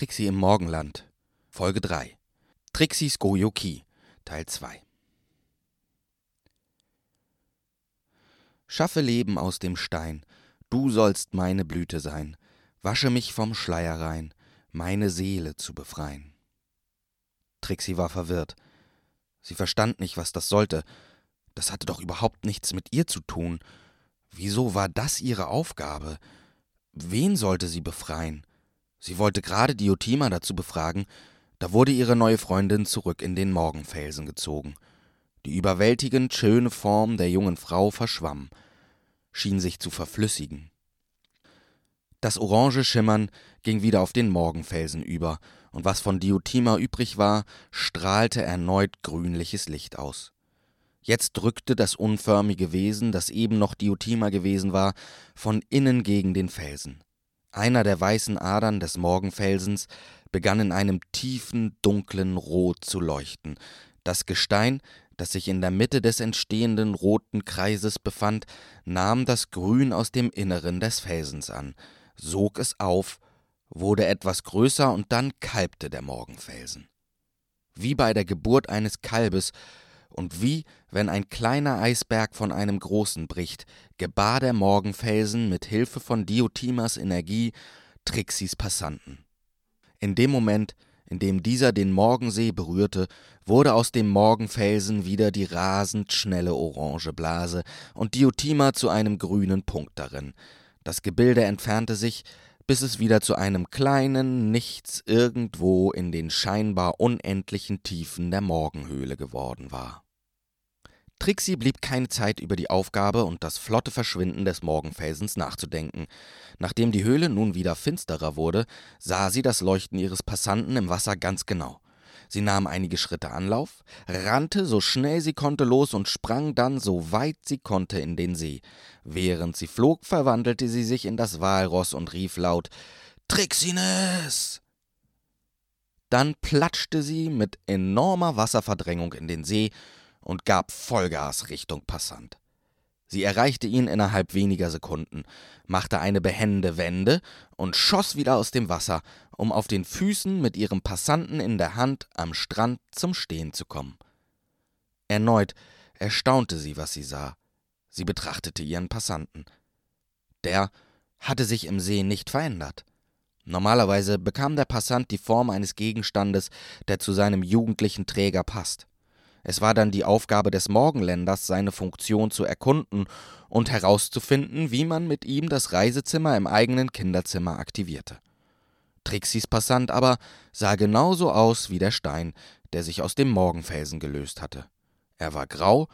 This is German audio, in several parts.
Trixie im Morgenland, Folge 3. Trixis Goyoki, Teil 2. Schaffe Leben aus dem Stein, du sollst meine Blüte sein, wasche mich vom Schleier rein, meine Seele zu befreien. Trixie war verwirrt. Sie verstand nicht, was das sollte. Das hatte doch überhaupt nichts mit ihr zu tun. Wieso war das ihre Aufgabe? Wen sollte sie befreien? Sie wollte gerade Diotima dazu befragen, da wurde ihre neue Freundin zurück in den Morgenfelsen gezogen. Die überwältigend schöne Form der jungen Frau verschwamm, schien sich zu verflüssigen. Das orange Schimmern ging wieder auf den Morgenfelsen über, und was von Diotima übrig war, strahlte erneut grünliches Licht aus. Jetzt drückte das unförmige Wesen, das eben noch Diotima gewesen war, von innen gegen den Felsen. Einer der weißen Adern des Morgenfelsens begann in einem tiefen, dunklen Rot zu leuchten. Das Gestein, das sich in der Mitte des entstehenden roten Kreises befand, nahm das Grün aus dem Inneren des Felsens an, sog es auf, wurde etwas größer und dann kalbte der Morgenfelsen. Wie bei der Geburt eines Kalbes und wie, wenn ein kleiner Eisberg von einem großen bricht, gebar der Morgenfelsen mit Hilfe von Diotimas Energie Trixis Passanten. In dem Moment, in dem dieser den Morgensee berührte, wurde aus dem Morgenfelsen wieder die rasend schnelle orange Blase und Diotima zu einem grünen Punkt darin. Das Gebilde entfernte sich, bis es wieder zu einem kleinen Nichts irgendwo in den scheinbar unendlichen Tiefen der Morgenhöhle geworden war. Trixie blieb keine Zeit über die Aufgabe und das flotte Verschwinden des Morgenfelsens nachzudenken. Nachdem die Höhle nun wieder finsterer wurde, sah sie das Leuchten ihres Passanten im Wasser ganz genau. Sie nahm einige Schritte Anlauf, rannte so schnell sie konnte los und sprang dann so weit sie konnte in den See. Während sie flog, verwandelte sie sich in das Walross und rief laut Trixines! Dann platschte sie mit enormer Wasserverdrängung in den See und gab Vollgas Richtung Passant. Sie erreichte ihn innerhalb weniger Sekunden, machte eine behende Wende und schoss wieder aus dem Wasser, um auf den Füßen mit ihrem Passanten in der Hand am Strand zum Stehen zu kommen. Erneut erstaunte sie, was sie sah. Sie betrachtete ihren Passanten. Der hatte sich im See nicht verändert. Normalerweise bekam der Passant die Form eines Gegenstandes, der zu seinem jugendlichen Träger passt. Es war dann die Aufgabe des Morgenländers, seine Funktion zu erkunden und herauszufinden, wie man mit ihm das Reisezimmer im eigenen Kinderzimmer aktivierte. Trixis Passant aber sah genauso aus wie der Stein, der sich aus dem Morgenfelsen gelöst hatte. Er war grau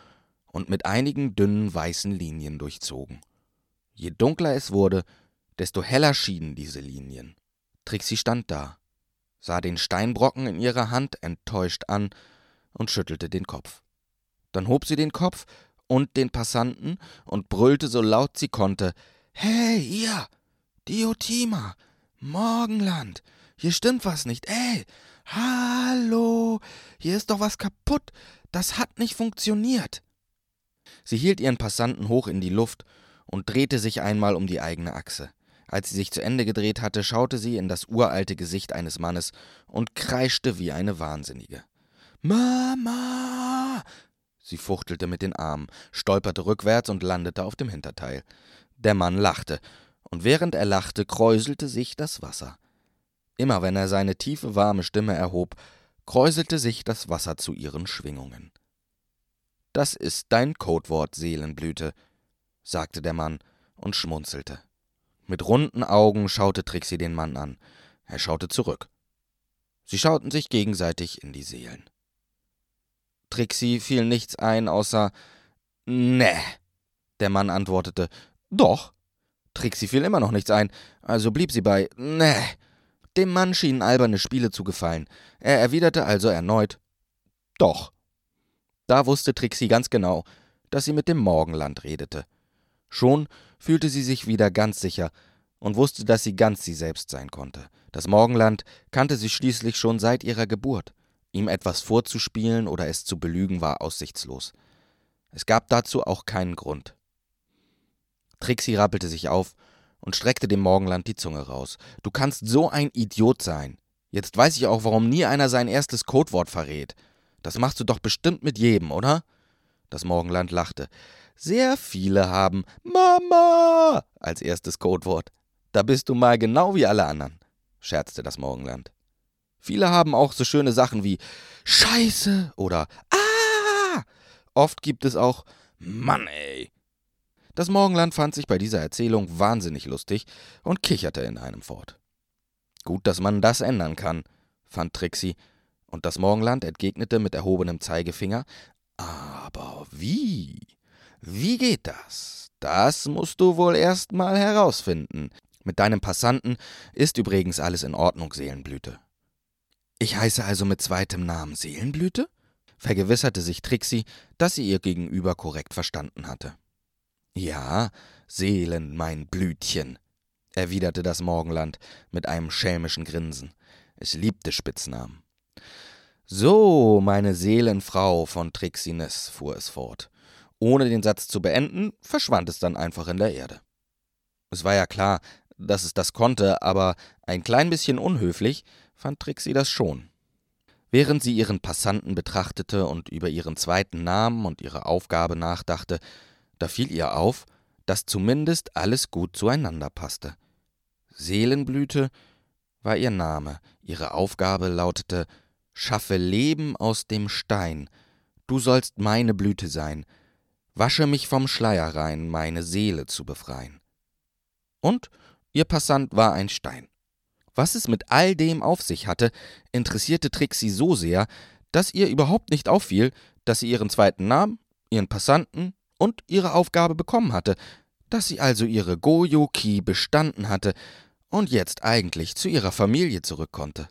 und mit einigen dünnen weißen Linien durchzogen. Je dunkler es wurde, desto heller schienen diese Linien. Trixie stand da, sah den Steinbrocken in ihrer Hand enttäuscht an und schüttelte den Kopf. Dann hob sie den Kopf und den Passanten und brüllte so laut sie konnte: Hey, ihr! Diotima! Morgenland! Hier stimmt was nicht. Ey! Hallo! Hier ist doch was kaputt! Das hat nicht funktioniert! Sie hielt ihren Passanten hoch in die Luft und drehte sich einmal um die eigene Achse. Als sie sich zu Ende gedreht hatte, schaute sie in das uralte Gesicht eines Mannes und kreischte wie eine Wahnsinnige. Mama! Sie fuchtelte mit den Armen, stolperte rückwärts und landete auf dem Hinterteil. Der Mann lachte, und während er lachte, kräuselte sich das Wasser. Immer wenn er seine tiefe, warme Stimme erhob, kräuselte sich das Wasser zu ihren Schwingungen. Das ist dein Codewort, Seelenblüte, sagte der Mann und schmunzelte. Mit runden Augen schaute Trixie den Mann an. Er schaute zurück. Sie schauten sich gegenseitig in die Seelen. Trixie fiel nichts ein, außer Ne. Der Mann antwortete Doch. Trixie fiel immer noch nichts ein, also blieb sie bei Ne. Dem Mann schienen alberne Spiele zu gefallen. Er erwiderte also erneut Doch. Da wusste Trixie ganz genau, dass sie mit dem Morgenland redete. Schon fühlte sie sich wieder ganz sicher und wusste, dass sie ganz sie selbst sein konnte. Das Morgenland kannte sie schließlich schon seit ihrer Geburt. Ihm etwas vorzuspielen oder es zu belügen war aussichtslos. Es gab dazu auch keinen Grund. Trixie rappelte sich auf und streckte dem Morgenland die Zunge raus. Du kannst so ein Idiot sein. Jetzt weiß ich auch, warum nie einer sein erstes Codewort verrät. Das machst du doch bestimmt mit jedem, oder? Das Morgenland lachte. Sehr viele haben Mama als erstes Codewort. Da bist du mal genau wie alle anderen, scherzte das Morgenland. Viele haben auch so schöne Sachen wie Scheiße oder Ah. Oft gibt es auch Mann, ey. Das Morgenland fand sich bei dieser Erzählung wahnsinnig lustig und kicherte in einem fort. Gut, dass man das ändern kann, fand Trixie, und das Morgenland entgegnete mit erhobenem Zeigefinger. Aber wie? Wie geht das? Das musst du wohl erst mal herausfinden. Mit deinem Passanten ist übrigens alles in Ordnung, Seelenblüte. Ich heiße also mit zweitem Namen Seelenblüte? vergewisserte sich Trixie, dass sie ihr Gegenüber korrekt verstanden hatte. Ja, Seelen, mein Blütchen, erwiderte das Morgenland mit einem schelmischen Grinsen. Es liebte Spitznamen. So, meine Seelenfrau von Trixines, fuhr es fort. Ohne den Satz zu beenden, verschwand es dann einfach in der Erde. Es war ja klar, dass es das konnte, aber ein klein bisschen unhöflich fand Trixie das schon. Während sie ihren Passanten betrachtete und über ihren zweiten Namen und ihre Aufgabe nachdachte, da fiel ihr auf, dass zumindest alles gut zueinander passte. Seelenblüte war ihr Name, ihre Aufgabe lautete Schaffe Leben aus dem Stein, du sollst meine Blüte sein, wasche mich vom Schleier rein, meine Seele zu befreien. Und ihr Passant war ein Stein. Was es mit all dem auf sich hatte, interessierte Trixie so sehr, dass ihr überhaupt nicht auffiel, dass sie ihren zweiten Namen, ihren Passanten und ihre Aufgabe bekommen hatte, dass sie also ihre Goyo-Ki bestanden hatte und jetzt eigentlich zu ihrer Familie zurück konnte.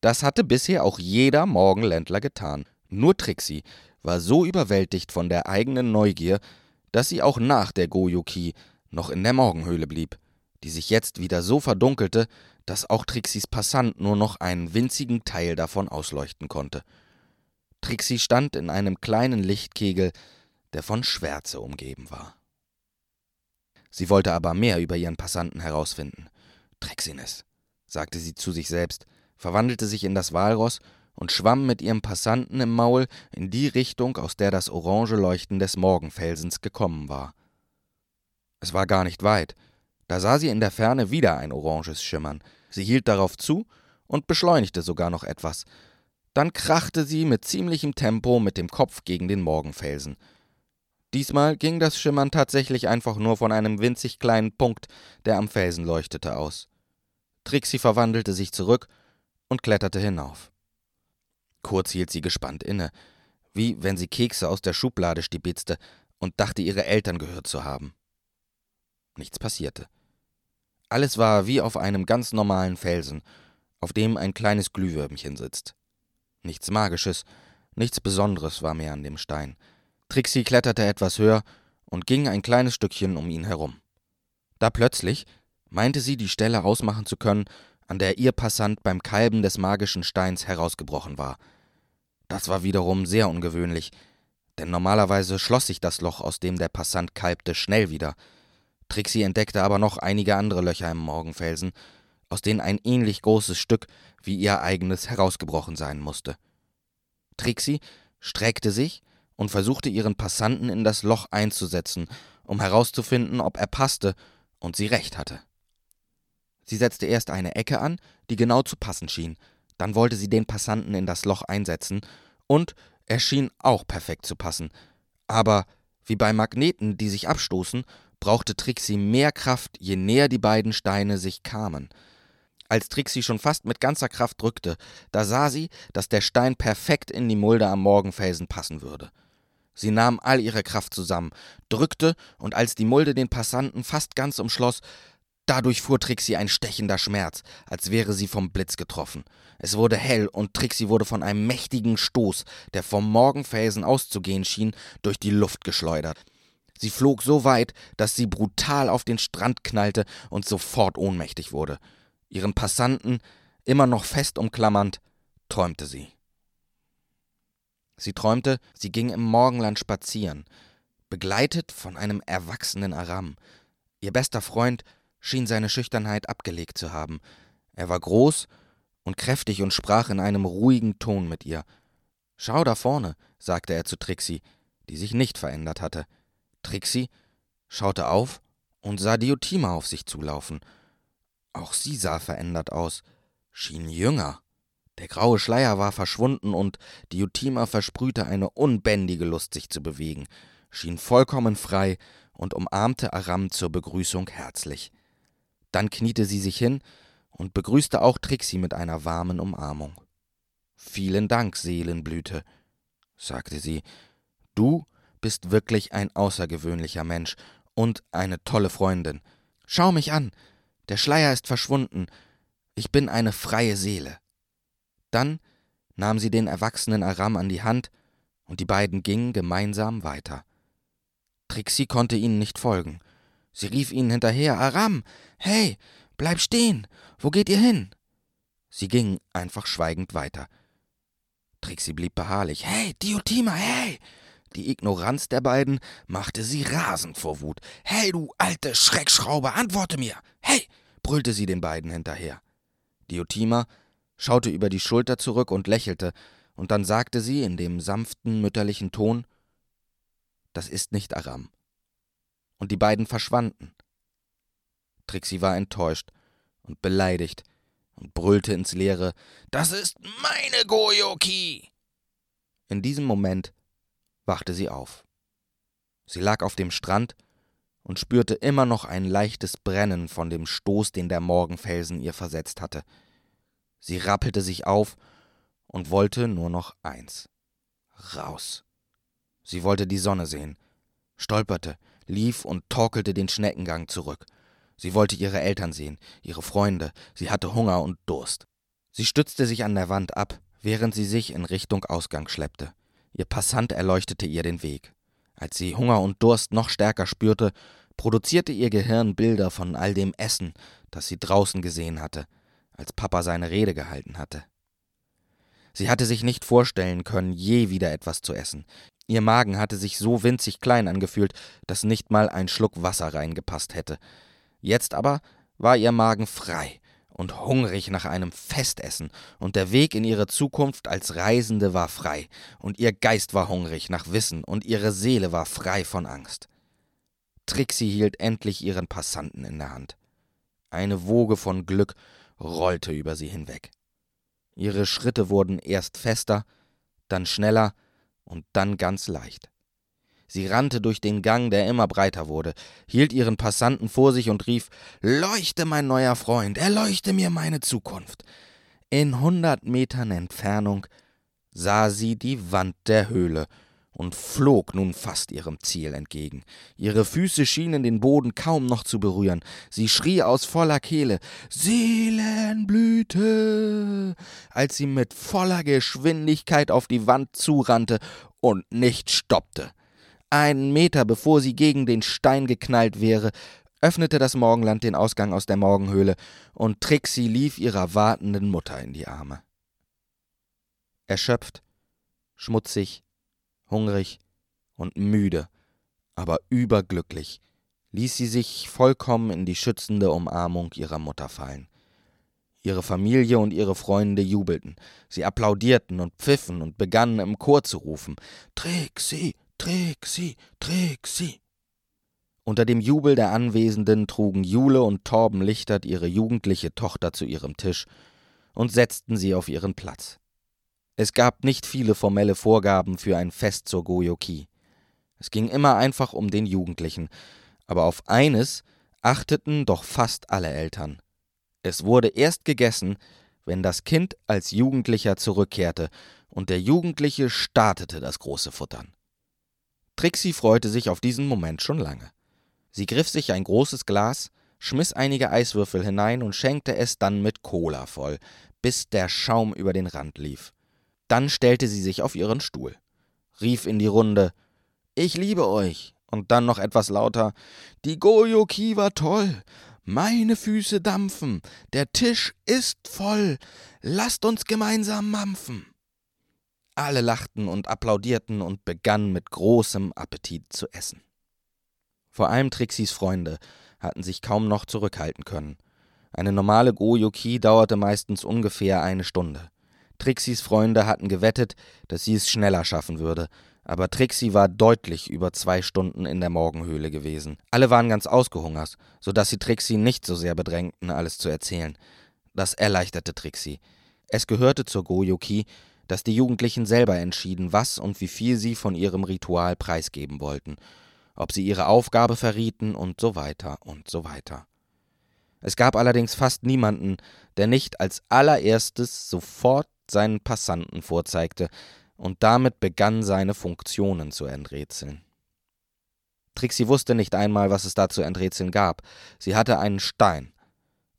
Das hatte bisher auch jeder Morgenländler getan. Nur Trixie war so überwältigt von der eigenen Neugier, dass sie auch nach der Goyoki noch in der Morgenhöhle blieb, die sich jetzt wieder so verdunkelte, dass auch Trixis Passant nur noch einen winzigen Teil davon ausleuchten konnte. Trixie stand in einem kleinen Lichtkegel, der von Schwärze umgeben war. Sie wollte aber mehr über ihren Passanten herausfinden. Trixines, sagte sie zu sich selbst, verwandelte sich in das Walross und schwamm mit ihrem Passanten im Maul in die Richtung, aus der das orange Leuchten des Morgenfelsens gekommen war. Es war gar nicht weit, da sah sie in der Ferne wieder ein oranges Schimmern. Sie hielt darauf zu und beschleunigte sogar noch etwas. Dann krachte sie mit ziemlichem Tempo mit dem Kopf gegen den Morgenfelsen. Diesmal ging das Schimmern tatsächlich einfach nur von einem winzig kleinen Punkt, der am Felsen leuchtete, aus. Trixie verwandelte sich zurück und kletterte hinauf. Kurz hielt sie gespannt inne, wie wenn sie Kekse aus der Schublade stibitzte und dachte, ihre Eltern gehört zu haben. Nichts passierte. Alles war wie auf einem ganz normalen Felsen, auf dem ein kleines Glühwürmchen sitzt. Nichts Magisches, nichts Besonderes war mehr an dem Stein. Trixie kletterte etwas höher und ging ein kleines Stückchen um ihn herum. Da plötzlich meinte sie, die Stelle ausmachen zu können, an der ihr Passant beim Kalben des magischen Steins herausgebrochen war. Das war wiederum sehr ungewöhnlich, denn normalerweise schloss sich das Loch, aus dem der Passant kalbte, schnell wieder. Trixie entdeckte aber noch einige andere Löcher im Morgenfelsen, aus denen ein ähnlich großes Stück wie ihr eigenes herausgebrochen sein musste. Trixie streckte sich und versuchte ihren Passanten in das Loch einzusetzen, um herauszufinden, ob er passte und sie recht hatte. Sie setzte erst eine Ecke an, die genau zu passen schien. Dann wollte sie den Passanten in das Loch einsetzen, und er schien auch perfekt zu passen. Aber wie bei Magneten, die sich abstoßen, brauchte Trixie mehr Kraft, je näher die beiden Steine sich kamen. Als Trixie schon fast mit ganzer Kraft drückte, da sah sie, dass der Stein perfekt in die Mulde am Morgenfelsen passen würde. Sie nahm all ihre Kraft zusammen, drückte, und als die Mulde den Passanten fast ganz umschloss, Dadurch fuhr Trixie ein stechender Schmerz, als wäre sie vom Blitz getroffen. Es wurde hell und Trixie wurde von einem mächtigen Stoß, der vom Morgenfelsen auszugehen schien, durch die Luft geschleudert. Sie flog so weit, dass sie brutal auf den Strand knallte und sofort ohnmächtig wurde. Ihren Passanten, immer noch fest umklammernd, träumte sie. Sie träumte, sie ging im Morgenland spazieren, begleitet von einem erwachsenen Aram. Ihr bester Freund schien seine Schüchternheit abgelegt zu haben. Er war groß und kräftig und sprach in einem ruhigen Ton mit ihr. Schau da vorne, sagte er zu Trixie, die sich nicht verändert hatte. Trixie schaute auf und sah Diotima auf sich zulaufen. Auch sie sah verändert aus, schien jünger. Der graue Schleier war verschwunden und Diotima versprühte eine unbändige Lust, sich zu bewegen, schien vollkommen frei und umarmte Aram zur Begrüßung herzlich. Dann kniete sie sich hin und begrüßte auch Trixie mit einer warmen Umarmung. Vielen Dank, Seelenblüte, sagte sie. Du bist wirklich ein außergewöhnlicher Mensch und eine tolle Freundin. Schau mich an. Der Schleier ist verschwunden. Ich bin eine freie Seele. Dann nahm sie den erwachsenen Aram an die Hand, und die beiden gingen gemeinsam weiter. Trixie konnte ihnen nicht folgen. Sie rief ihnen hinterher Aram. Hey, bleib stehen. Wo geht ihr hin? Sie gingen einfach schweigend weiter. Trixie blieb beharrlich. Hey, Diotima, hey! Die Ignoranz der beiden machte sie rasend vor Wut. Hey, du alte Schreckschraube, antworte mir! Hey! brüllte sie den beiden hinterher. Diotima schaute über die Schulter zurück und lächelte, und dann sagte sie in dem sanften, mütterlichen Ton Das ist nicht Aram. Und die beiden verschwanden. Trixie war enttäuscht und beleidigt und brüllte ins Leere Das ist meine Goyoki. In diesem Moment wachte sie auf. Sie lag auf dem Strand und spürte immer noch ein leichtes Brennen von dem Stoß, den der Morgenfelsen ihr versetzt hatte. Sie rappelte sich auf und wollte nur noch eins raus. Sie wollte die Sonne sehen, stolperte, lief und torkelte den Schneckengang zurück. Sie wollte ihre Eltern sehen, ihre Freunde, sie hatte Hunger und Durst. Sie stützte sich an der Wand ab, während sie sich in Richtung Ausgang schleppte. Ihr Passant erleuchtete ihr den Weg. Als sie Hunger und Durst noch stärker spürte, produzierte ihr Gehirn Bilder von all dem Essen, das sie draußen gesehen hatte, als Papa seine Rede gehalten hatte. Sie hatte sich nicht vorstellen können, je wieder etwas zu essen. Ihr Magen hatte sich so winzig klein angefühlt, dass nicht mal ein Schluck Wasser reingepasst hätte. Jetzt aber war ihr Magen frei und hungrig nach einem Festessen, und der Weg in ihre Zukunft als Reisende war frei, und ihr Geist war hungrig nach Wissen, und ihre Seele war frei von Angst. Trixie hielt endlich ihren Passanten in der Hand. Eine Woge von Glück rollte über sie hinweg. Ihre Schritte wurden erst fester, dann schneller und dann ganz leicht. Sie rannte durch den Gang, der immer breiter wurde, hielt ihren Passanten vor sich und rief Leuchte, mein neuer Freund, erleuchte mir meine Zukunft. In hundert Metern Entfernung sah sie die Wand der Höhle, und flog nun fast ihrem Ziel entgegen. Ihre Füße schienen den Boden kaum noch zu berühren. Sie schrie aus voller Kehle Seelenblüte, als sie mit voller Geschwindigkeit auf die Wand zurannte und nicht stoppte. Einen Meter bevor sie gegen den Stein geknallt wäre, öffnete das Morgenland den Ausgang aus der Morgenhöhle, und Trixie lief ihrer wartenden Mutter in die Arme. Erschöpft, schmutzig, hungrig und müde, aber überglücklich, ließ sie sich vollkommen in die schützende Umarmung ihrer Mutter fallen. Ihre Familie und ihre Freunde jubelten, sie applaudierten und pfiffen und begannen im Chor zu rufen Trixie, Trixie, Trixie. Unter dem Jubel der Anwesenden trugen Jule und Torben Lichtert ihre jugendliche Tochter zu ihrem Tisch und setzten sie auf ihren Platz. Es gab nicht viele formelle Vorgaben für ein Fest zur Goyoki. Es ging immer einfach um den Jugendlichen, aber auf eines achteten doch fast alle Eltern. Es wurde erst gegessen, wenn das Kind als Jugendlicher zurückkehrte, und der Jugendliche startete das große Futtern. Trixie freute sich auf diesen Moment schon lange. Sie griff sich ein großes Glas, schmiss einige Eiswürfel hinein und schenkte es dann mit Cola voll, bis der Schaum über den Rand lief. Dann stellte sie sich auf ihren Stuhl, rief in die Runde Ich liebe euch, und dann noch etwas lauter Die Goyoki war toll, meine Füße dampfen, der Tisch ist voll, lasst uns gemeinsam mampfen. Alle lachten und applaudierten und begannen mit großem Appetit zu essen. Vor allem Trixis Freunde hatten sich kaum noch zurückhalten können. Eine normale Gojuki dauerte meistens ungefähr eine Stunde. Trixis Freunde hatten gewettet, dass sie es schneller schaffen würde, aber Trixie war deutlich über zwei Stunden in der Morgenhöhle gewesen. Alle waren ganz ausgehungert, so dass sie Trixie nicht so sehr bedrängten, alles zu erzählen. Das erleichterte Trixie. Es gehörte zur Gojuki, dass die Jugendlichen selber entschieden, was und wie viel sie von ihrem Ritual preisgeben wollten, ob sie ihre Aufgabe verrieten und so weiter und so weiter. Es gab allerdings fast niemanden, der nicht als allererstes sofort seinen Passanten vorzeigte, und damit begann seine Funktionen zu enträtseln. Trixie wusste nicht einmal, was es da zu enträtseln gab. Sie hatte einen Stein.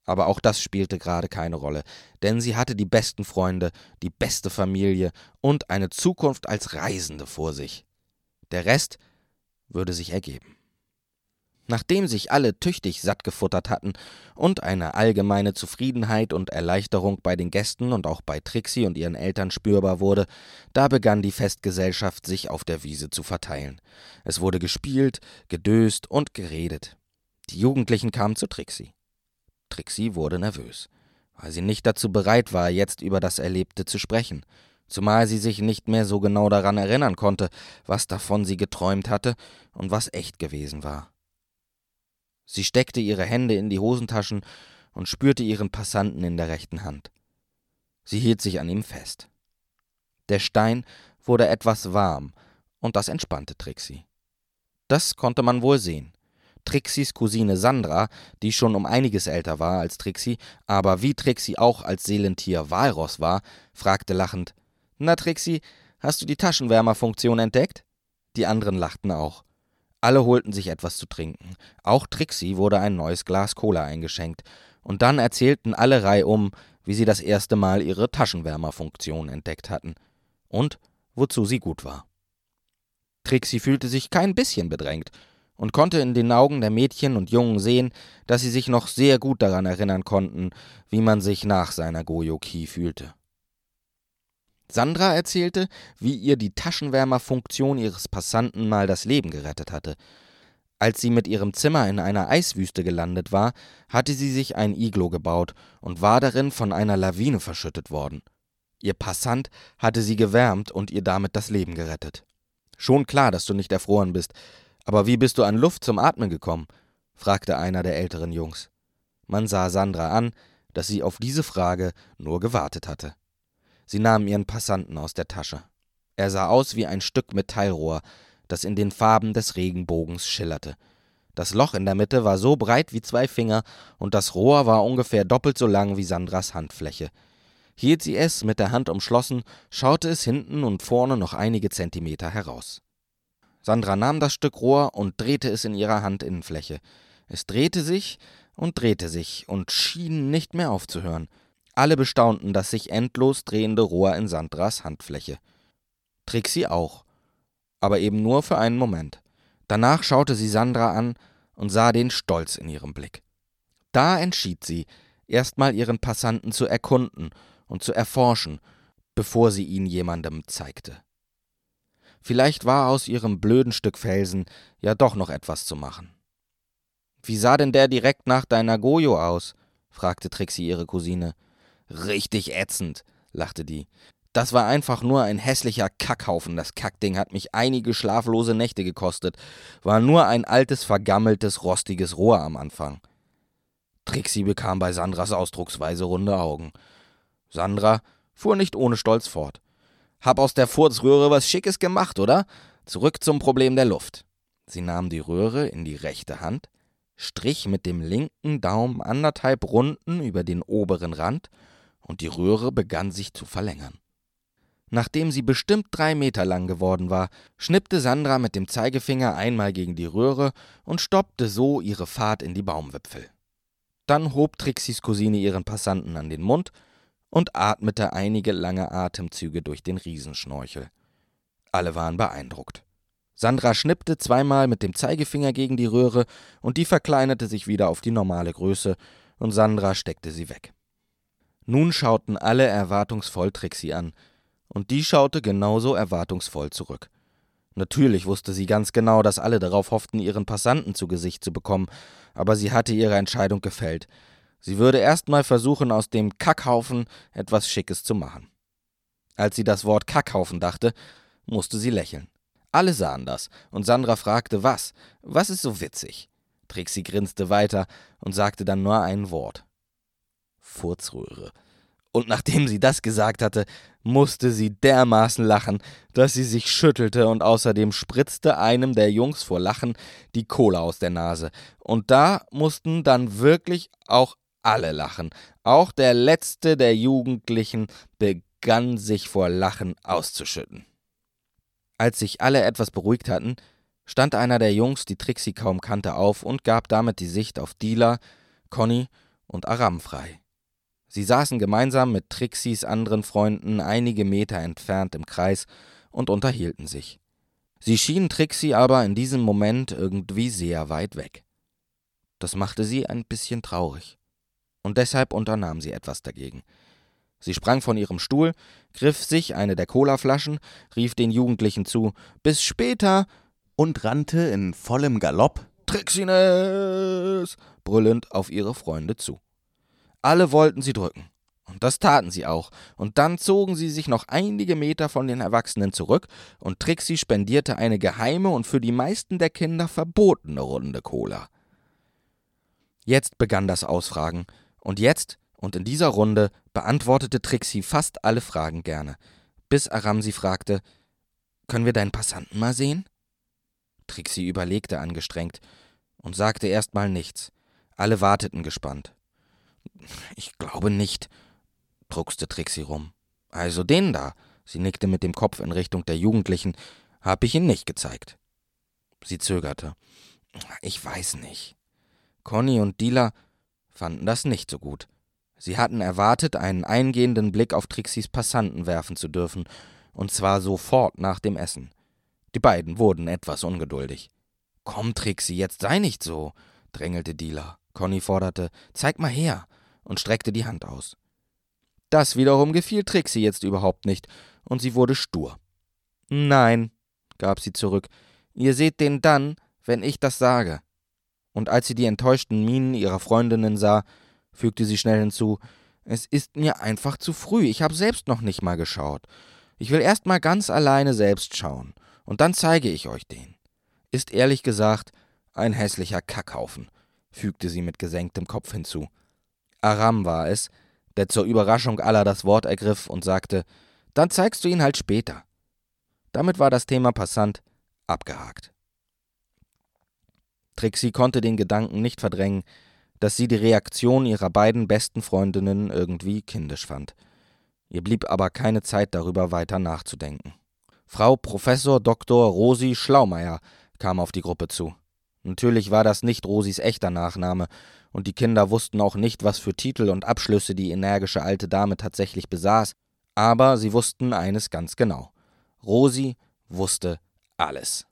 Aber auch das spielte gerade keine Rolle, denn sie hatte die besten Freunde, die beste Familie und eine Zukunft als Reisende vor sich. Der Rest würde sich ergeben. Nachdem sich alle tüchtig satt gefuttert hatten und eine allgemeine Zufriedenheit und Erleichterung bei den Gästen und auch bei Trixie und ihren Eltern spürbar wurde, da begann die Festgesellschaft sich auf der Wiese zu verteilen. Es wurde gespielt, gedöst und geredet. Die Jugendlichen kamen zu Trixie. Trixie wurde nervös, weil sie nicht dazu bereit war, jetzt über das Erlebte zu sprechen, zumal sie sich nicht mehr so genau daran erinnern konnte, was davon sie geträumt hatte und was echt gewesen war. Sie steckte ihre Hände in die Hosentaschen und spürte ihren Passanten in der rechten Hand. Sie hielt sich an ihm fest. Der Stein wurde etwas warm, und das entspannte Trixie. Das konnte man wohl sehen. Trixies Cousine Sandra, die schon um einiges älter war als Trixie, aber wie Trixie auch als Seelentier Walross war, fragte lachend: Na, Trixie, hast du die Taschenwärmerfunktion entdeckt? Die anderen lachten auch. Alle holten sich etwas zu trinken. Auch Trixie wurde ein neues Glas Cola eingeschenkt. Und dann erzählten alle reihum, wie sie das erste Mal ihre Taschenwärmerfunktion entdeckt hatten. Und wozu sie gut war. Trixie fühlte sich kein bisschen bedrängt und konnte in den Augen der Mädchen und Jungen sehen, dass sie sich noch sehr gut daran erinnern konnten, wie man sich nach seiner Goyoki fühlte. Sandra erzählte, wie ihr die Taschenwärmerfunktion ihres Passanten mal das Leben gerettet hatte. Als sie mit ihrem Zimmer in einer Eiswüste gelandet war, hatte sie sich ein Iglo gebaut und war darin von einer Lawine verschüttet worden. Ihr Passant hatte sie gewärmt und ihr damit das Leben gerettet. Schon klar, dass du nicht erfroren bist, aber wie bist du an Luft zum Atmen gekommen? fragte einer der älteren Jungs. Man sah Sandra an, dass sie auf diese Frage nur gewartet hatte. Sie nahm ihren Passanten aus der Tasche. Er sah aus wie ein Stück Metallrohr, das in den Farben des Regenbogens schillerte. Das Loch in der Mitte war so breit wie zwei Finger, und das Rohr war ungefähr doppelt so lang wie Sandras Handfläche. Hielt sie es mit der Hand umschlossen, schaute es hinten und vorne noch einige Zentimeter heraus. Sandra nahm das Stück Rohr und drehte es in ihrer Handinnenfläche. Es drehte sich und drehte sich und schien nicht mehr aufzuhören. Alle bestaunten das sich endlos drehende Rohr in Sandras Handfläche. Trixie auch. Aber eben nur für einen Moment. Danach schaute sie Sandra an und sah den Stolz in ihrem Blick. Da entschied sie, erstmal ihren Passanten zu erkunden und zu erforschen, bevor sie ihn jemandem zeigte. Vielleicht war aus ihrem blöden Stück Felsen ja doch noch etwas zu machen. Wie sah denn der direkt nach deiner Gojo aus? fragte Trixie ihre Cousine. Richtig ätzend, lachte die. Das war einfach nur ein hässlicher Kackhaufen. Das Kackding hat mich einige schlaflose Nächte gekostet. War nur ein altes, vergammeltes, rostiges Rohr am Anfang. Trixie bekam bei Sandras Ausdrucksweise runde Augen. Sandra fuhr nicht ohne Stolz fort. Hab aus der Furzröhre was Schickes gemacht, oder? Zurück zum Problem der Luft. Sie nahm die Röhre in die rechte Hand, strich mit dem linken Daumen anderthalb Runden über den oberen Rand und die Röhre begann sich zu verlängern. Nachdem sie bestimmt drei Meter lang geworden war, schnippte Sandra mit dem Zeigefinger einmal gegen die Röhre und stoppte so ihre Fahrt in die Baumwipfel. Dann hob Trixis Cousine ihren Passanten an den Mund und atmete einige lange Atemzüge durch den Riesenschnorchel. Alle waren beeindruckt. Sandra schnippte zweimal mit dem Zeigefinger gegen die Röhre und die verkleinerte sich wieder auf die normale Größe und Sandra steckte sie weg. Nun schauten alle erwartungsvoll Trixie an, und die schaute genauso erwartungsvoll zurück. Natürlich wusste sie ganz genau, dass alle darauf hofften, ihren Passanten zu Gesicht zu bekommen, aber sie hatte ihre Entscheidung gefällt. Sie würde erstmal versuchen, aus dem Kackhaufen etwas Schickes zu machen. Als sie das Wort Kackhaufen dachte, musste sie lächeln. Alle sahen das, und Sandra fragte, was? Was ist so witzig? Trixie grinste weiter und sagte dann nur ein Wort. Furzröhre. Und nachdem sie das gesagt hatte, musste sie dermaßen lachen, dass sie sich schüttelte und außerdem spritzte einem der Jungs vor Lachen die Kohle aus der Nase. Und da mussten dann wirklich auch alle lachen. Auch der letzte der Jugendlichen begann sich vor Lachen auszuschütten. Als sich alle etwas beruhigt hatten, stand einer der Jungs, die Trixie kaum kannte, auf und gab damit die Sicht auf Dila, Conny und Aram frei. Sie saßen gemeinsam mit Trixis anderen Freunden einige Meter entfernt im Kreis und unterhielten sich. Sie schienen Trixie aber in diesem Moment irgendwie sehr weit weg. Das machte sie ein bisschen traurig. Und deshalb unternahm sie etwas dagegen. Sie sprang von ihrem Stuhl, griff sich eine der Colaflaschen, rief den Jugendlichen zu Bis später und rannte in vollem Galopp Trixines brüllend auf ihre Freunde zu. Alle wollten sie drücken. Und das taten sie auch. Und dann zogen sie sich noch einige Meter von den Erwachsenen zurück, und Trixie spendierte eine geheime und für die meisten der Kinder verbotene Runde Cola. Jetzt begann das Ausfragen, und jetzt und in dieser Runde beantwortete Trixie fast alle Fragen gerne, bis Aram sie fragte: Können wir deinen Passanten mal sehen? Trixie überlegte angestrengt und sagte erst mal nichts. Alle warteten gespannt. Ich glaube nicht, druckste Trixie rum. Also den da, sie nickte mit dem Kopf in Richtung der Jugendlichen, hab ich ihn nicht gezeigt. Sie zögerte. Ich weiß nicht. Conny und Dila fanden das nicht so gut. Sie hatten erwartet, einen eingehenden Blick auf Trixis Passanten werfen zu dürfen, und zwar sofort nach dem Essen. Die beiden wurden etwas ungeduldig. Komm, Trixie, jetzt sei nicht so, drängelte Dila. Conny forderte, zeig mal her und streckte die Hand aus. Das wiederum gefiel Trixie jetzt überhaupt nicht, und sie wurde stur. Nein, gab sie zurück, ihr seht den dann, wenn ich das sage. Und als sie die enttäuschten Mienen ihrer Freundinnen sah, fügte sie schnell hinzu, es ist mir einfach zu früh, ich habe selbst noch nicht mal geschaut. Ich will erst mal ganz alleine selbst schauen, und dann zeige ich euch den. Ist ehrlich gesagt ein hässlicher Kackhaufen, fügte sie mit gesenktem Kopf hinzu. Aram war es, der zur Überraschung aller das Wort ergriff und sagte, dann zeigst du ihn halt später. Damit war das Thema Passant abgehakt. Trixie konnte den Gedanken nicht verdrängen, dass sie die Reaktion ihrer beiden besten Freundinnen irgendwie kindisch fand. Ihr blieb aber keine Zeit darüber weiter nachzudenken. Frau Professor Dr. Rosi Schlaumeier kam auf die Gruppe zu. Natürlich war das nicht Rosis echter Nachname, und die Kinder wussten auch nicht, was für Titel und Abschlüsse die energische alte Dame tatsächlich besaß, aber sie wussten eines ganz genau. Rosi wusste alles.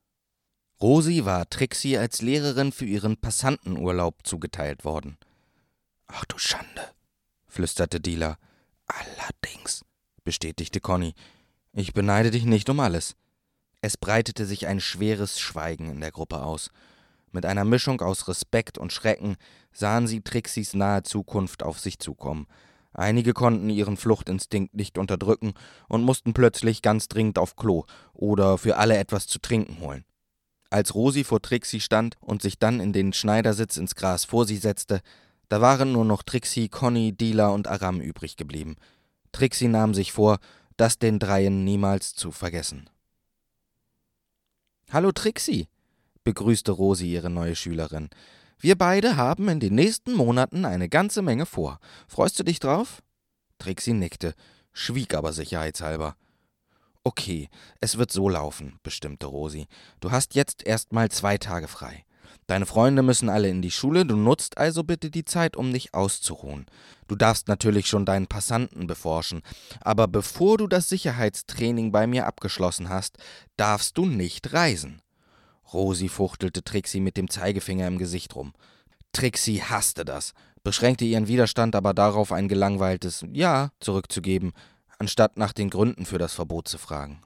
Rosi war Trixie als Lehrerin für ihren Passantenurlaub zugeteilt worden. Ach du Schande, flüsterte Dila. Allerdings, bestätigte Conny. Ich beneide dich nicht um alles. Es breitete sich ein schweres Schweigen in der Gruppe aus. Mit einer Mischung aus Respekt und Schrecken sahen sie Trixis nahe Zukunft auf sich zukommen. Einige konnten ihren Fluchtinstinkt nicht unterdrücken und mussten plötzlich ganz dringend auf Klo oder für alle etwas zu trinken holen. Als Rosi vor Trixie stand und sich dann in den Schneidersitz ins Gras vor sie setzte, da waren nur noch Trixie, Conny, Dila und Aram übrig geblieben. Trixie nahm sich vor, das den Dreien niemals zu vergessen. Hallo Trixie, begrüßte Rosi ihre neue Schülerin. Wir beide haben in den nächsten Monaten eine ganze Menge vor. Freust du dich drauf? Trixie nickte, schwieg aber sicherheitshalber. Okay, es wird so laufen, bestimmte Rosi. Du hast jetzt erst mal zwei Tage frei. Deine Freunde müssen alle in die Schule, du nutzt also bitte die Zeit, um dich auszuruhen. Du darfst natürlich schon deinen Passanten beforschen, aber bevor du das Sicherheitstraining bei mir abgeschlossen hast, darfst du nicht reisen. Rosi fuchtelte Trixie mit dem Zeigefinger im Gesicht rum. Trixie hasste das, beschränkte ihren Widerstand aber darauf, ein gelangweiltes Ja zurückzugeben, anstatt nach den Gründen für das Verbot zu fragen.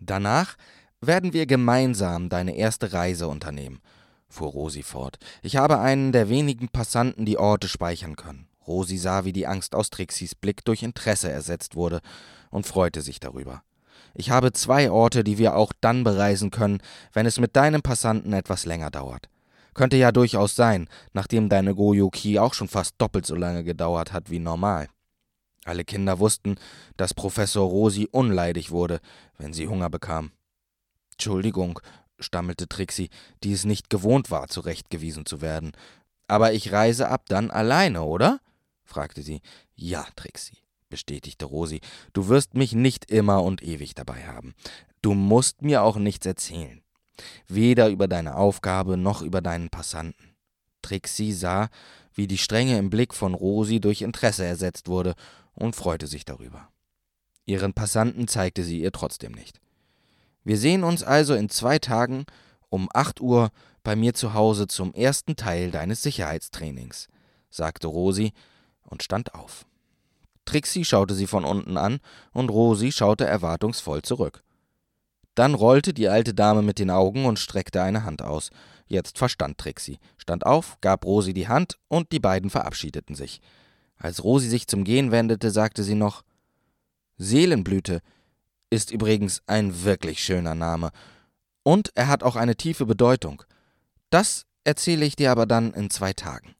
Danach werden wir gemeinsam deine erste Reise unternehmen. fuhr Rosi fort. Ich habe einen der wenigen Passanten die Orte speichern können. Rosi sah, wie die Angst aus Trixis Blick durch Interesse ersetzt wurde und freute sich darüber. Ich habe zwei Orte, die wir auch dann bereisen können, wenn es mit deinem Passanten etwas länger dauert. Könnte ja durchaus sein, nachdem deine Goyoki auch schon fast doppelt so lange gedauert hat wie normal. Alle Kinder wussten, dass Professor Rosi unleidig wurde, wenn sie Hunger bekam. Entschuldigung, stammelte Trixie, die es nicht gewohnt war, zurechtgewiesen zu werden. Aber ich reise ab dann alleine, oder? fragte sie. Ja, Trixie, bestätigte Rosi. Du wirst mich nicht immer und ewig dabei haben. Du musst mir auch nichts erzählen. Weder über deine Aufgabe noch über deinen Passanten. Trixie sah, wie die Strenge im Blick von Rosi durch Interesse ersetzt wurde und freute sich darüber. Ihren Passanten zeigte sie ihr trotzdem nicht. Wir sehen uns also in zwei Tagen um acht Uhr bei mir zu Hause zum ersten Teil deines Sicherheitstrainings, sagte Rosi und stand auf. Trixie schaute sie von unten an und Rosi schaute erwartungsvoll zurück. Dann rollte die alte Dame mit den Augen und streckte eine Hand aus. Jetzt verstand Trixie, stand auf, gab Rosi die Hand und die beiden verabschiedeten sich. Als Rosi sich zum Gehen wendete, sagte sie noch Seelenblüte ist übrigens ein wirklich schöner Name. Und er hat auch eine tiefe Bedeutung. Das erzähle ich dir aber dann in zwei Tagen.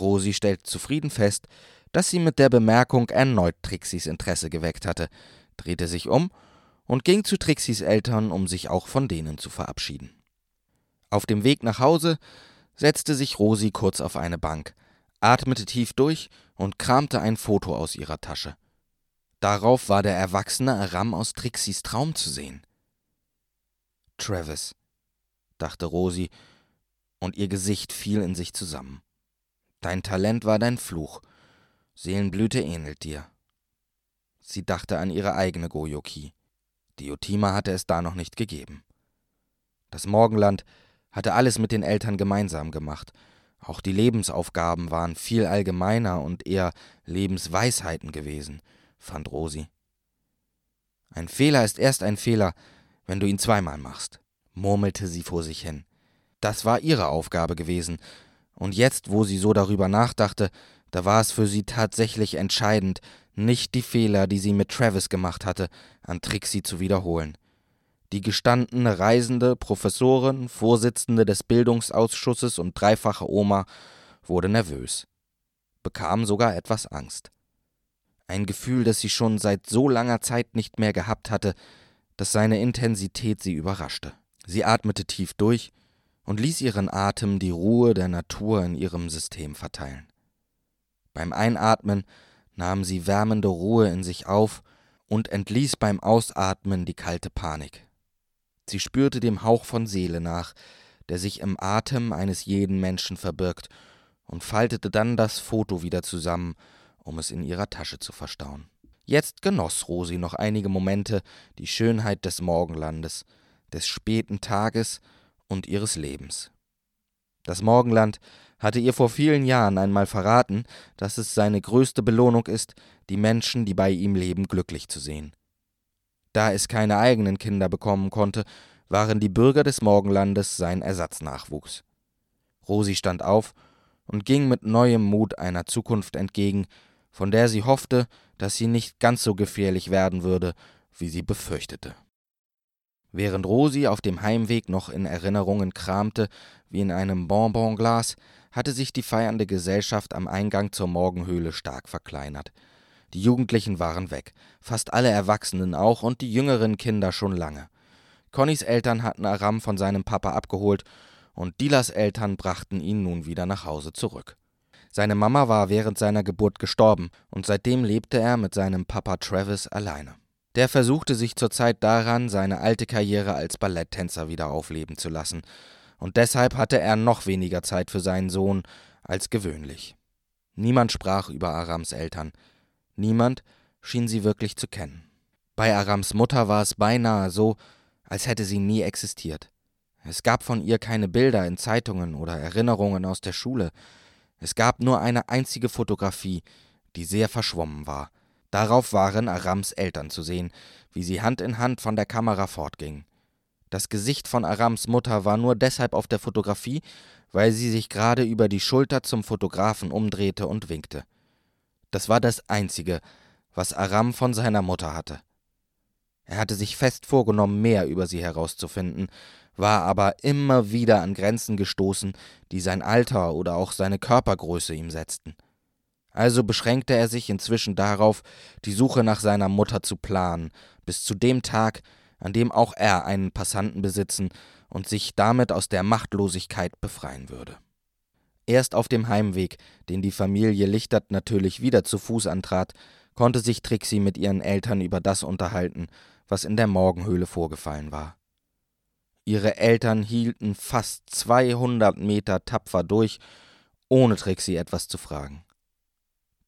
Rosi stellte zufrieden fest, dass sie mit der Bemerkung erneut Trixis Interesse geweckt hatte, drehte sich um und ging zu Trixis Eltern, um sich auch von denen zu verabschieden. Auf dem Weg nach Hause setzte sich Rosi kurz auf eine Bank, atmete tief durch und kramte ein Foto aus ihrer Tasche. Darauf war der erwachsene Aram aus Trixis Traum zu sehen. Travis, dachte Rosi, und ihr Gesicht fiel in sich zusammen. Dein Talent war dein Fluch. Seelenblüte ähnelt dir. Sie dachte an ihre eigene Goyoki. Diotima hatte es da noch nicht gegeben. Das Morgenland hatte alles mit den Eltern gemeinsam gemacht. Auch die Lebensaufgaben waren viel allgemeiner und eher Lebensweisheiten gewesen, fand Rosi. Ein Fehler ist erst ein Fehler, wenn du ihn zweimal machst, murmelte sie vor sich hin. Das war ihre Aufgabe gewesen, und jetzt, wo sie so darüber nachdachte, da war es für sie tatsächlich entscheidend, nicht die Fehler, die sie mit Travis gemacht hatte, an Trixie zu wiederholen. Die gestandene Reisende, Professorin, Vorsitzende des Bildungsausschusses und dreifache Oma wurde nervös, bekam sogar etwas Angst. Ein Gefühl, das sie schon seit so langer Zeit nicht mehr gehabt hatte, dass seine Intensität sie überraschte. Sie atmete tief durch und ließ ihren Atem die Ruhe der Natur in ihrem System verteilen. Beim Einatmen nahm sie wärmende Ruhe in sich auf und entließ beim Ausatmen die kalte Panik. Sie spürte dem Hauch von Seele nach, der sich im Atem eines jeden Menschen verbirgt, und faltete dann das Foto wieder zusammen, um es in ihrer Tasche zu verstauen. Jetzt genoss Rosi noch einige Momente die Schönheit des Morgenlandes, des späten Tages und ihres Lebens. Das Morgenland hatte ihr vor vielen Jahren einmal verraten, dass es seine größte Belohnung ist, die Menschen, die bei ihm leben, glücklich zu sehen. Da es keine eigenen Kinder bekommen konnte, waren die Bürger des Morgenlandes sein Ersatznachwuchs. Rosi stand auf und ging mit neuem Mut einer Zukunft entgegen, von der sie hoffte, dass sie nicht ganz so gefährlich werden würde, wie sie befürchtete. Während Rosi auf dem Heimweg noch in Erinnerungen kramte, wie in einem Bonbonglas, hatte sich die feiernde Gesellschaft am Eingang zur Morgenhöhle stark verkleinert. Die Jugendlichen waren weg, fast alle Erwachsenen auch und die jüngeren Kinder schon lange. Connys Eltern hatten Aram von seinem Papa abgeholt und Dilas Eltern brachten ihn nun wieder nach Hause zurück. Seine Mama war während seiner Geburt gestorben und seitdem lebte er mit seinem Papa Travis alleine. Der versuchte sich zurzeit daran, seine alte Karriere als Balletttänzer wieder aufleben zu lassen, und deshalb hatte er noch weniger Zeit für seinen Sohn als gewöhnlich. Niemand sprach über Arams Eltern, niemand schien sie wirklich zu kennen. Bei Arams Mutter war es beinahe so, als hätte sie nie existiert. Es gab von ihr keine Bilder in Zeitungen oder Erinnerungen aus der Schule, es gab nur eine einzige Fotografie, die sehr verschwommen war. Darauf waren Arams Eltern zu sehen, wie sie Hand in Hand von der Kamera fortgingen. Das Gesicht von Arams Mutter war nur deshalb auf der Fotografie, weil sie sich gerade über die Schulter zum Fotografen umdrehte und winkte. Das war das Einzige, was Aram von seiner Mutter hatte. Er hatte sich fest vorgenommen, mehr über sie herauszufinden, war aber immer wieder an Grenzen gestoßen, die sein Alter oder auch seine Körpergröße ihm setzten. Also beschränkte er sich inzwischen darauf, die Suche nach seiner Mutter zu planen, bis zu dem Tag, an dem auch er einen Passanten besitzen und sich damit aus der Machtlosigkeit befreien würde. Erst auf dem Heimweg, den die Familie Lichtert natürlich wieder zu Fuß antrat, konnte sich Trixie mit ihren Eltern über das unterhalten, was in der Morgenhöhle vorgefallen war. Ihre Eltern hielten fast 200 Meter tapfer durch, ohne Trixie etwas zu fragen.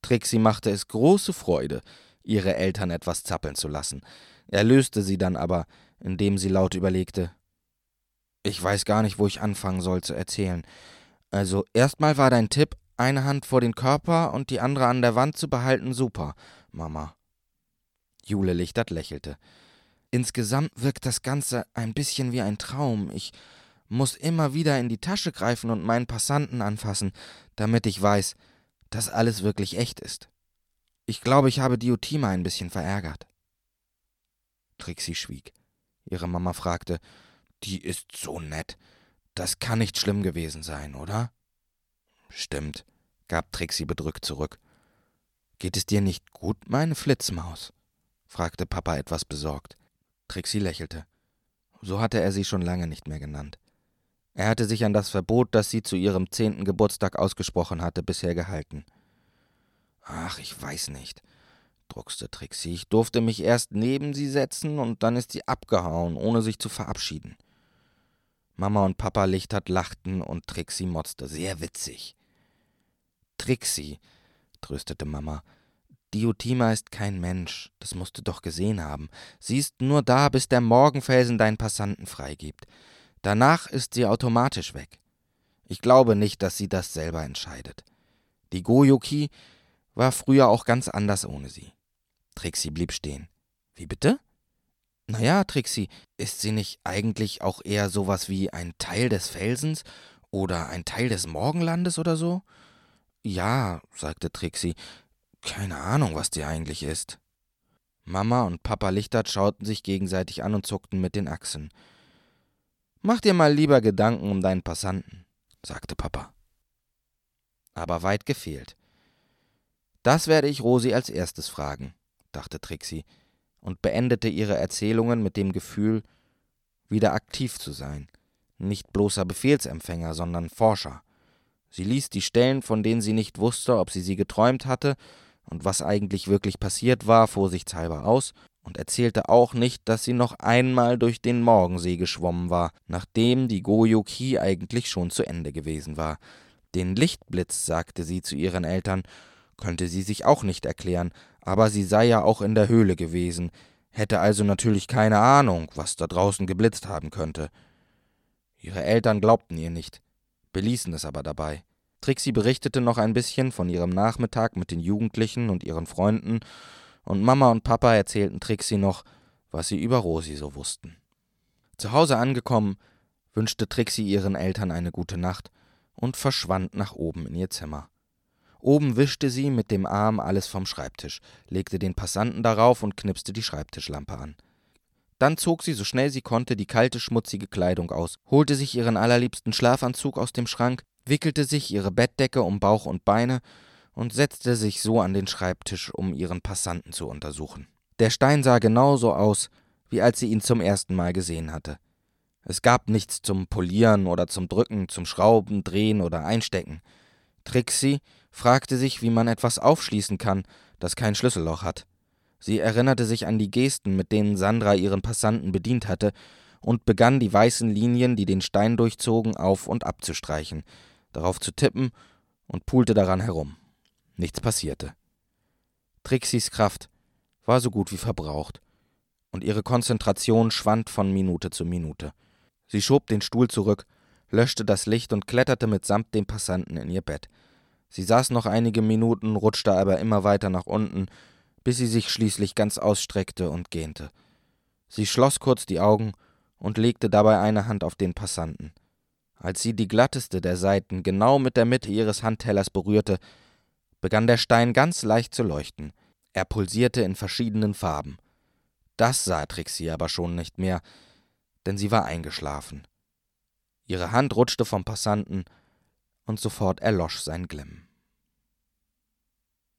Trixie machte es große Freude, ihre Eltern etwas zappeln zu lassen. Er löste sie dann aber, indem sie laut überlegte. Ich weiß gar nicht, wo ich anfangen soll zu erzählen. Also, erstmal war dein Tipp, eine Hand vor den Körper und die andere an der Wand zu behalten, super, Mama. Jule Lichtert lächelte. Insgesamt wirkt das Ganze ein bisschen wie ein Traum. Ich muss immer wieder in die Tasche greifen und meinen Passanten anfassen, damit ich weiß, dass alles wirklich echt ist. Ich glaube, ich habe Diotima ein bisschen verärgert. Trixie schwieg. Ihre Mama fragte, die ist so nett. Das kann nicht schlimm gewesen sein, oder? Stimmt, gab Trixie bedrückt zurück. Geht es dir nicht gut, meine Flitzmaus? fragte Papa etwas besorgt. Trixie lächelte. So hatte er sie schon lange nicht mehr genannt. Er hatte sich an das Verbot, das sie zu ihrem zehnten Geburtstag ausgesprochen hatte, bisher gehalten. Ach, ich weiß nicht, druckste Trixie. Ich durfte mich erst neben sie setzen und dann ist sie abgehauen, ohne sich zu verabschieden. Mama und Papa Lichtert lachten und Trixie motzte. Sehr witzig. Trixie, tröstete Mama, Diotima ist kein Mensch, das musst du doch gesehen haben. Sie ist nur da, bis der Morgenfelsen deinen Passanten freigibt. Danach ist sie automatisch weg. Ich glaube nicht, dass sie das selber entscheidet. Die Goyoki war früher auch ganz anders ohne sie. Trixie blieb stehen. Wie bitte? Naja, Trixie, ist sie nicht eigentlich auch eher sowas wie ein Teil des Felsens oder ein Teil des Morgenlandes oder so? Ja, sagte Trixie, keine Ahnung, was die eigentlich ist. Mama und Papa Lichtert schauten sich gegenseitig an und zuckten mit den Achseln. Mach dir mal lieber Gedanken um deinen Passanten, sagte Papa. Aber weit gefehlt. Das werde ich Rosi als erstes fragen, dachte Trixie und beendete ihre Erzählungen mit dem Gefühl, wieder aktiv zu sein, nicht bloßer Befehlsempfänger, sondern Forscher. Sie ließ die Stellen, von denen sie nicht wusste, ob sie sie geträumt hatte, und was eigentlich wirklich passiert war, vorsichtshalber aus und erzählte auch nicht, dass sie noch einmal durch den Morgensee geschwommen war, nachdem die Goyoki eigentlich schon zu Ende gewesen war. Den Lichtblitz, sagte sie zu ihren Eltern, könnte sie sich auch nicht erklären, aber sie sei ja auch in der Höhle gewesen, hätte also natürlich keine Ahnung, was da draußen geblitzt haben könnte. Ihre Eltern glaubten ihr nicht, beließen es aber dabei. Trixie berichtete noch ein bisschen von ihrem Nachmittag mit den Jugendlichen und ihren Freunden, und Mama und Papa erzählten Trixie noch, was sie über Rosi so wussten. Zu Hause angekommen, wünschte Trixie ihren Eltern eine gute Nacht und verschwand nach oben in ihr Zimmer. Oben wischte sie mit dem Arm alles vom Schreibtisch, legte den Passanten darauf und knipste die Schreibtischlampe an. Dann zog sie so schnell sie konnte die kalte, schmutzige Kleidung aus, holte sich ihren allerliebsten Schlafanzug aus dem Schrank, wickelte sich ihre Bettdecke um Bauch und Beine und setzte sich so an den Schreibtisch, um ihren Passanten zu untersuchen. Der Stein sah genauso aus, wie als sie ihn zum ersten Mal gesehen hatte. Es gab nichts zum Polieren oder zum Drücken, zum Schrauben, Drehen oder Einstecken. Trixie fragte sich, wie man etwas aufschließen kann, das kein Schlüsselloch hat. Sie erinnerte sich an die Gesten, mit denen Sandra ihren Passanten bedient hatte, und begann die weißen Linien, die den Stein durchzogen, auf und abzustreichen darauf zu tippen und pulte daran herum. Nichts passierte. Trixis Kraft war so gut wie verbraucht, und ihre Konzentration schwand von Minute zu Minute. Sie schob den Stuhl zurück, löschte das Licht und kletterte mitsamt dem Passanten in ihr Bett. Sie saß noch einige Minuten, rutschte aber immer weiter nach unten, bis sie sich schließlich ganz ausstreckte und gähnte. Sie schloss kurz die Augen und legte dabei eine Hand auf den Passanten. Als sie die glatteste der Seiten genau mit der Mitte ihres Handtellers berührte, begann der Stein ganz leicht zu leuchten. Er pulsierte in verschiedenen Farben. Das sah Trixie aber schon nicht mehr, denn sie war eingeschlafen. Ihre Hand rutschte vom Passanten, und sofort erlosch sein Glimm.